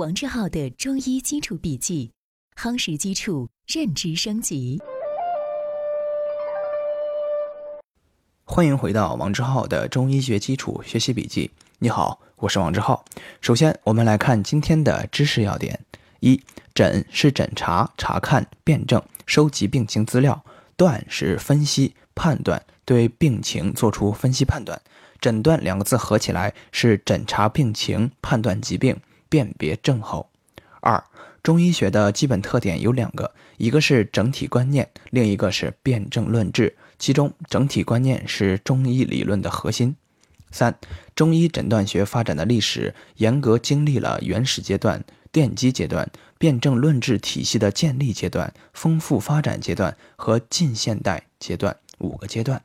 王志浩的中医基础笔记，夯实基础，认知升级。欢迎回到王志浩的中医学基础学习笔记。你好，我是王志浩。首先，我们来看今天的知识要点：一、诊是诊查、查看、辩证、收集病情资料；断是分析、判断，对病情做出分析判断。诊断两个字合起来是诊查病情、判断疾病。辨别症候。二、中医学的基本特点有两个，一个是整体观念，另一个是辨证论治。其中，整体观念是中医理论的核心。三、中医诊断学发展的历史，严格经历了原始阶段、奠基阶段、辨证论治体系的建立阶段、丰富发展阶段和近现代阶段五个阶段。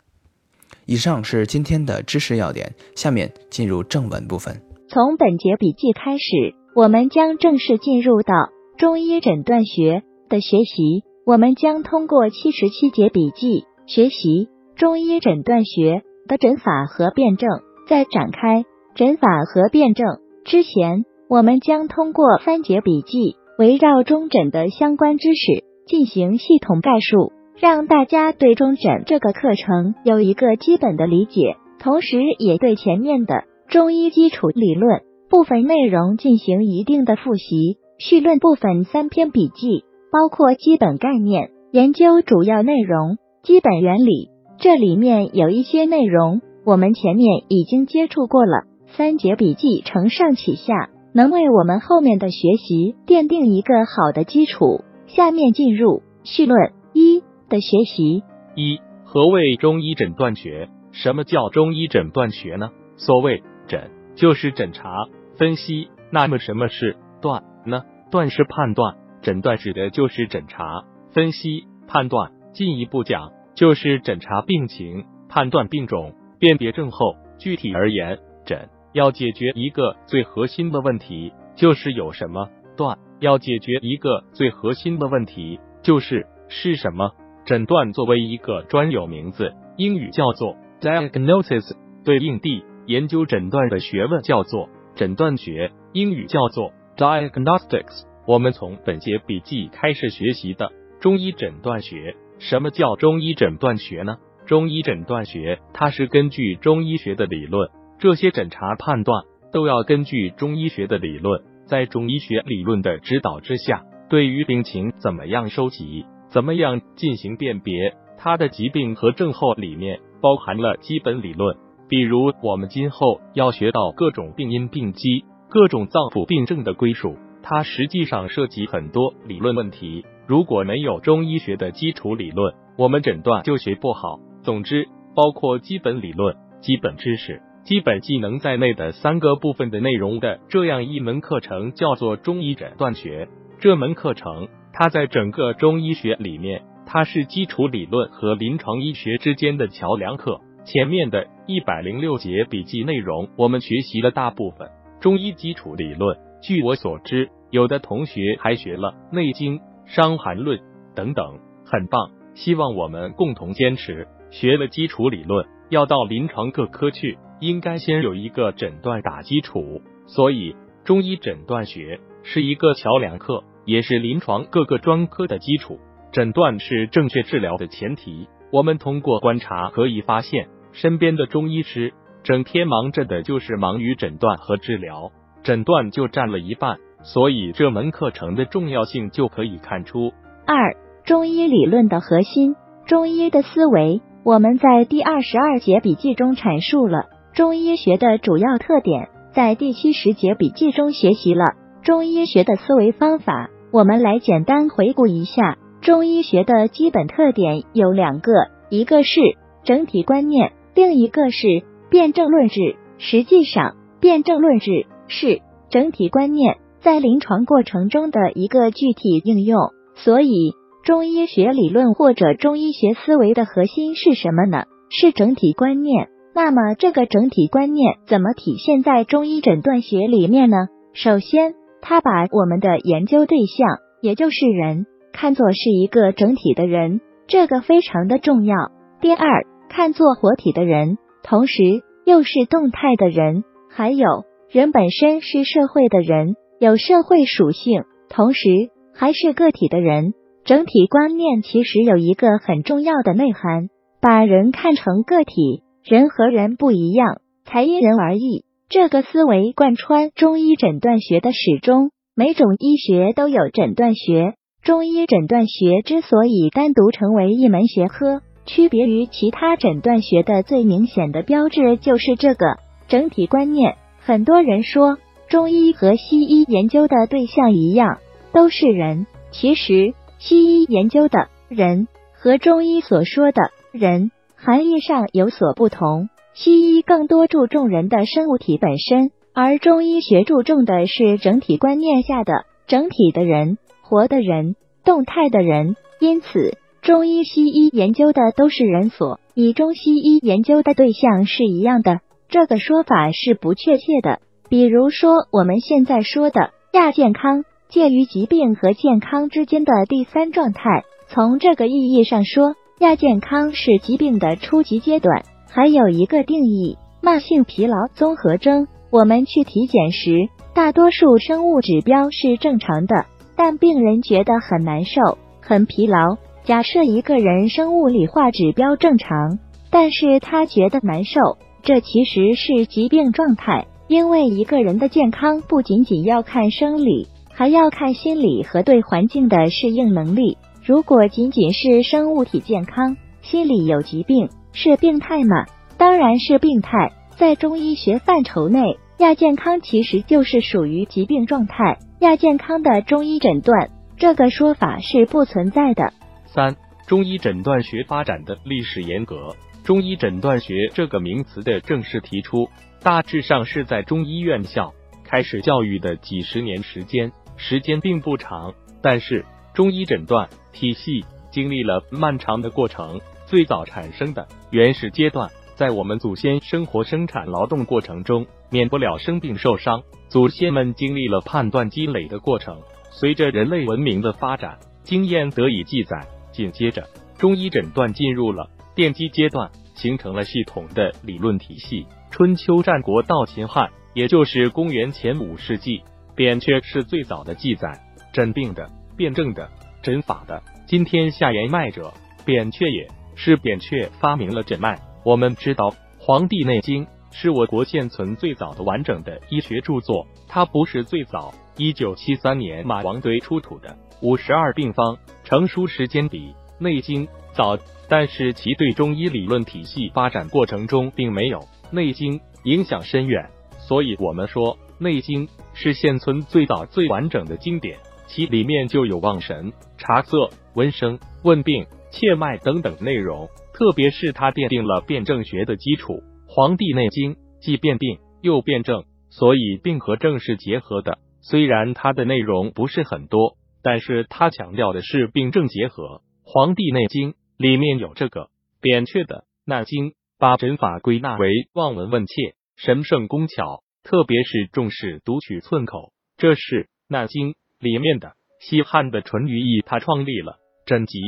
以上是今天的知识要点，下面进入正文部分。从本节笔记开始，我们将正式进入到中医诊断学的学习。我们将通过七十七节笔记学习中医诊断学的诊法和辩证。在展开诊法和辩证之前，我们将通过三节笔记，围绕中诊的相关知识进行系统概述，让大家对中诊这个课程有一个基本的理解，同时也对前面的。中医基础理论部分内容进行一定的复习，绪论部分三篇笔记包括基本概念、研究主要内容、基本原理。这里面有一些内容我们前面已经接触过了，三节笔记承上启下，能为我们后面的学习奠定一个好的基础。下面进入绪论一的学习。一、何谓中医诊断学？什么叫中医诊断学呢？所谓诊就是诊查分析，那么什么是断呢？断是判断，诊断指的就是诊查分析判断。进一步讲，就是诊查病情，判断病种，辨别症候。具体而言，诊要解决一个最核心的问题，就是有什么；断要解决一个最核心的问题，就是是什么。诊断作为一个专有名字，英语叫做 diagnosis，对应地。研究诊断的学问叫做诊断学，英语叫做 diagnostics。我们从本节笔记开始学习的中医诊断学。什么叫中医诊断学呢？中医诊断学它是根据中医学的理论，这些诊查判断都要根据中医学的理论，在中医学理论的指导之下，对于病情怎么样收集，怎么样进行辨别，它的疾病和症候里面包含了基本理论。比如，我们今后要学到各种病因、病机、各种脏腑病症的归属，它实际上涉及很多理论问题。如果没有中医学的基础理论，我们诊断就学不好。总之，包括基本理论、基本知识、基本技能在内的三个部分的内容的这样一门课程，叫做中医诊断学。这门课程，它在整个中医学里面，它是基础理论和临床医学之间的桥梁课。前面的一百零六节笔记内容，我们学习了大部分中医基础理论。据我所知，有的同学还学了《内经》《伤寒论》等等，很棒。希望我们共同坚持。学了基础理论，要到临床各科去，应该先有一个诊断打基础。所以，中医诊断学是一个桥梁课，也是临床各个专科的基础。诊断是正确治疗的前提。我们通过观察可以发现。身边的中医师整天忙着的就是忙于诊断和治疗，诊断就占了一半，所以这门课程的重要性就可以看出。二、中医理论的核心，中医的思维，我们在第二十二节笔记中阐述了中医学的主要特点，在第七十节笔记中学习了中医学的思维方法。我们来简单回顾一下中医学的基本特点有两个，一个是整体观念。另一个是辩证论治，实际上辩证论治是整体观念在临床过程中的一个具体应用。所以，中医学理论或者中医学思维的核心是什么呢？是整体观念。那么，这个整体观念怎么体现在中医诊断学里面呢？首先，他把我们的研究对象，也就是人，看作是一个整体的人，这个非常的重要。第二。看作活体的人，同时又是动态的人，还有人本身是社会的人，有社会属性，同时还是个体的人。整体观念其实有一个很重要的内涵，把人看成个体，人和人不一样，才因人而异。这个思维贯穿中医诊断学的始终。每种医学都有诊断学，中医诊断学之所以单独成为一门学科，区别于其他诊断学的最明显的标志就是这个整体观念。很多人说中医和西医研究的对象一样，都是人。其实西医研究的人和中医所说的人含义上有所不同。西医更多注重人的生物体本身。而中医学注重的是整体观念下的整体的人，活的人，动态的人。因此，中医、西医研究的都是人所，以中西医研究的对象是一样的。这个说法是不确切的。比如说，我们现在说的亚健康，介于疾病和健康之间的第三状态。从这个意义上说，亚健康是疾病的初级阶段。还有一个定义：慢性疲劳综合征。我们去体检时，大多数生物指标是正常的，但病人觉得很难受、很疲劳。假设一个人生物理化指标正常，但是他觉得难受，这其实是疾病状态。因为一个人的健康不仅仅要看生理，还要看心理和对环境的适应能力。如果仅仅是生物体健康，心理有疾病，是病态吗？当然是病态。在中医学范畴内。亚健康其实就是属于疾病状态，亚健康的中医诊断这个说法是不存在的。三、中医诊断学发展的历史沿革。中医诊断学这个名词的正式提出，大致上是在中医院校开始教育的几十年时间，时间并不长。但是中医诊断体系经历了漫长的过程，最早产生的原始阶段。在我们祖先生活、生产、劳动过程中，免不了生病受伤。祖先们经历了判断积累的过程。随着人类文明的发展，经验得以记载。紧接着，中医诊断进入了奠基阶段，形成了系统的理论体系。春秋战国到秦汉，也就是公元前五世纪，扁鹊是最早的记载诊病的、辨证的、诊法的。今天下言脉者，扁鹊也是扁鹊发明了诊脉。我们知道，《黄帝内经》是我国现存最早的完整的医学著作。它不是最早，一九七三年马王堆出土的五十二病方成书时间比《内经》早，但是其对中医理论体系发展过程中并没有《内经》影响深远。所以，我们说《内经》是现存最早最完整的经典，其里面就有望神、察色、闻声、问病、切脉等等内容。特别是它奠定了辩证学的基础，《黄帝内经》既辨病又辩证，所以病和症是结合的。虽然它的内容不是很多，但是它强调的是病症结合。《黄帝内经》里面有这个扁鹊的《纳经》，把诊法归纳为望闻问切、神圣工巧，特别是重视读取寸口，这是《纳经》里面的。西汉的淳于意他创立了诊籍，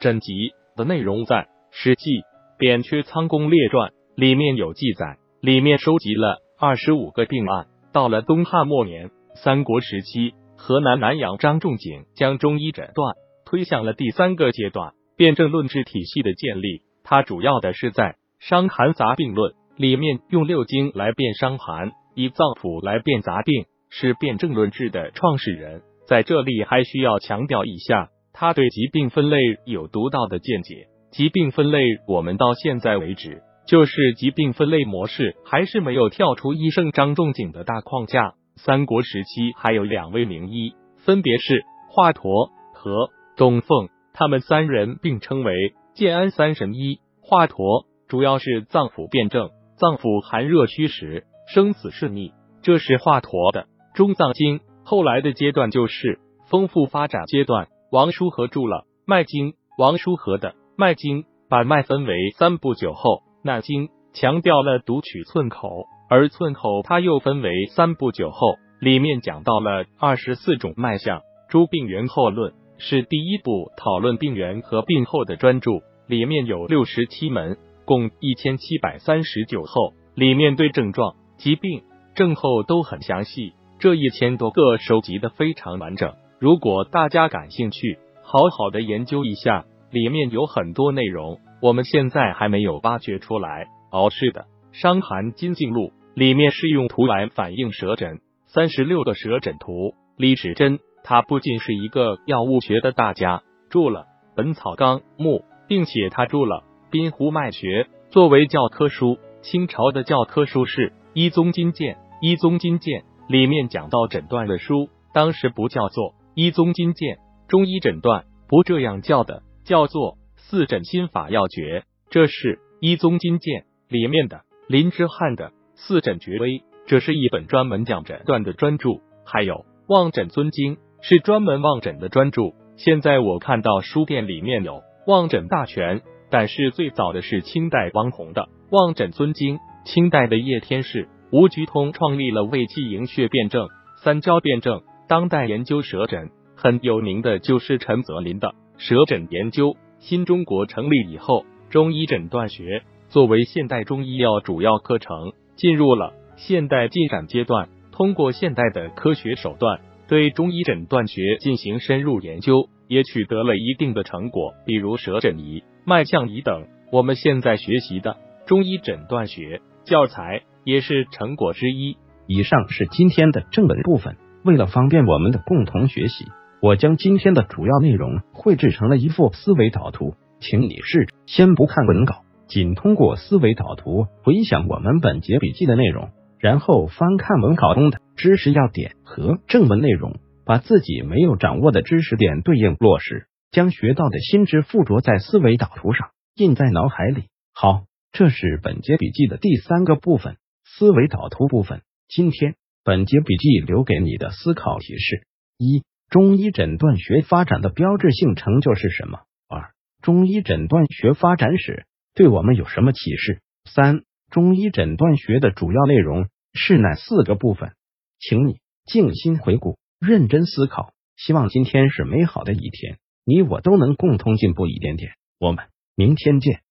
诊籍的内容在。《史记·扁鹊仓公列传》里面有记载，里面收集了二十五个病案。到了东汉末年、三国时期，河南南阳张仲景将中医诊断推向了第三个阶段，辩证论治体系的建立。他主要的是在《伤寒杂病论》里面用六经来辨伤寒，以脏腑来辨杂病，是辩证论治的创始人。在这里还需要强调一下，他对疾病分类有独到的见解。疾病分类，我们到现在为止，就是疾病分类模式还是没有跳出医圣张仲景的大框架。三国时期还有两位名医，分别是华佗和董奉，他们三人并称为建安三神医。华佗主要是脏腑辩证，脏腑寒热虚实、生死是逆，这是华佗的中藏经。后来的阶段就是丰富发展阶段，王叔和著了脉经，王叔和的。脉经把脉分为三步九候，纳经强调了读取寸口，而寸口它又分为三步九候，里面讲到了二十四种脉象。诸病源候论是第一部讨论病源和病后的专著，里面有六十七门，共一千七百三十九候，里面对症状、疾病、症候都很详细。这一千多个收集的非常完整。如果大家感兴趣，好好的研究一下，里面有很多内容，我们现在还没有挖掘出来。哦，是的，《伤寒金镜录》里面是用图来反映舌诊，三十六个舌诊图。李时珍他不仅是一个药物学的大家，著了《本草纲目》，并且他著了《滨湖脉学》作为教科书。清朝的教科书是《医宗金鉴》，《医宗金鉴》里面讲到诊断的书，当时不叫做《医宗金鉴》，中医诊断不这样叫的，叫做《四诊心法要诀》，这是《医宗金鉴》里面的。林之汉的《四诊绝微》，这是一本专门讲诊断的专著。还有《望诊尊经》，是专门望诊的专著。现在我看到书店里面有《望诊大全》，但是最早的是清代王洪的。望诊尊经，清代的叶天士、吴鞠通创立了胃气营血辩证、三焦辩证。当代研究舌诊很有名的就是陈泽林的舌诊研究。新中国成立以后，中医诊断学作为现代中医药主要课程，进入了现代进展阶段。通过现代的科学手段，对中医诊断学进行深入研究，也取得了一定的成果，比如舌诊仪、脉象仪等。我们现在学习的。中医诊断学教材也是成果之一。以上是今天的正文部分。为了方便我们的共同学习，我将今天的主要内容绘制成了一幅思维导图，请你试着先不看文稿，仅通过思维导图回想我们本节笔记的内容，然后翻看文稿中的知识要点和正文内容，把自己没有掌握的知识点对应落实，将学到的新知附着在思维导图上，印在脑海里。好。这是本节笔记的第三个部分，思维导图部分。今天本节笔记留给你的思考提示：一、中医诊断学发展的标志性成就是什么？二、中医诊断学发展史对我们有什么启示？三、中医诊断学的主要内容是哪四个部分？请你静心回顾，认真思考。希望今天是美好的一天，你我都能共同进步一点点。我们明天见。